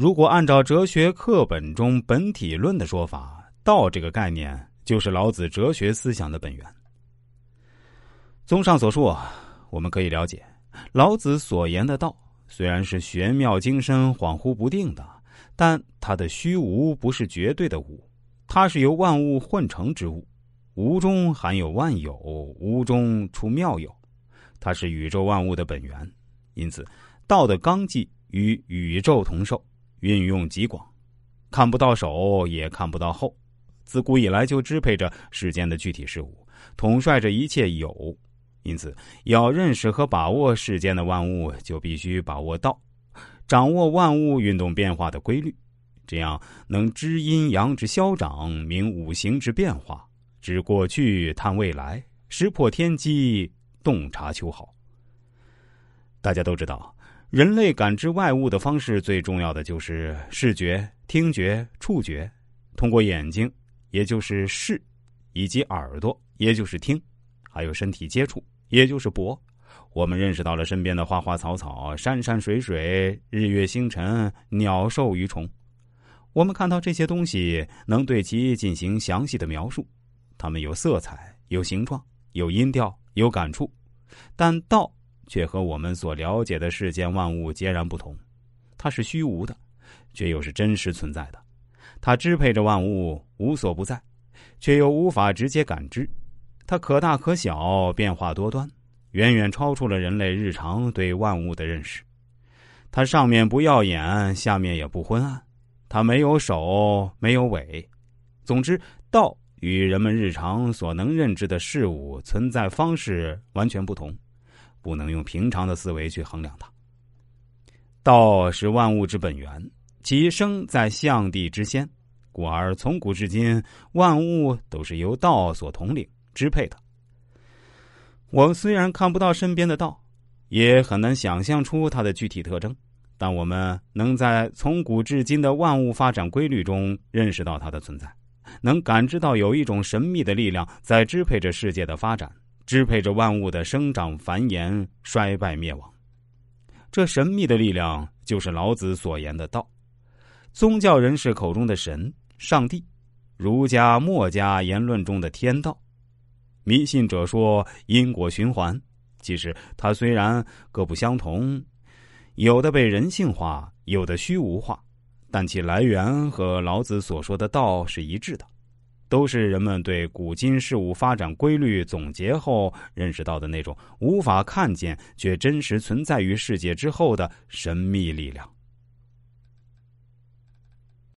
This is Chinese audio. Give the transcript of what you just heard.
如果按照哲学课本中本体论的说法，道这个概念就是老子哲学思想的本源。综上所述，我们可以了解，老子所言的道虽然是玄妙精深、恍惚不定的，但它的虚无不是绝对的无，它是由万物混成之物，无中含有万有，无中出妙有，它是宇宙万物的本源。因此，道的纲纪与宇宙同寿，运用极广，看不到手也看不到后，自古以来就支配着世间的具体事物，统帅着一切有。因此，要认识和把握世间的万物，就必须把握道，掌握万物运动变化的规律，这样能知阴阳之消长，明五行之变化，知过去，探未来，识破天机，洞察秋毫。大家都知道，人类感知外物的方式最重要的就是视觉、听觉、触觉，通过眼睛，也就是视，以及耳朵，也就是听，还有身体接触，也就是博，我们认识到了身边的花花草草、山山水水、日月星辰、鸟兽鱼虫。我们看到这些东西，能对其进行详细的描述，它们有色彩、有形状、有音调、有感触，但道。却和我们所了解的世间万物截然不同，它是虚无的，却又是真实存在的。它支配着万物，无所不在，却又无法直接感知。它可大可小，变化多端，远远超出了人类日常对万物的认识。它上面不耀眼，下面也不昏暗。它没有首，没有尾。总之，道与人们日常所能认知的事物存在方式完全不同。不能用平常的思维去衡量它。道是万物之本源，其生在象帝之先，故而从古至今，万物都是由道所统领支配的。我们虽然看不到身边的道，也很难想象出它的具体特征，但我们能在从古至今的万物发展规律中认识到它的存在，能感知到有一种神秘的力量在支配着世界的发展。支配着万物的生长、繁衍、衰败、灭亡，这神秘的力量就是老子所言的道。宗教人士口中的神、上帝，儒家、墨家言论中的天道，迷信者说因果循环。其实，它虽然各不相同，有的被人性化，有的虚无化，但其来源和老子所说的道是一致的。都是人们对古今事物发展规律总结后认识到的那种无法看见却真实存在于世界之后的神秘力量。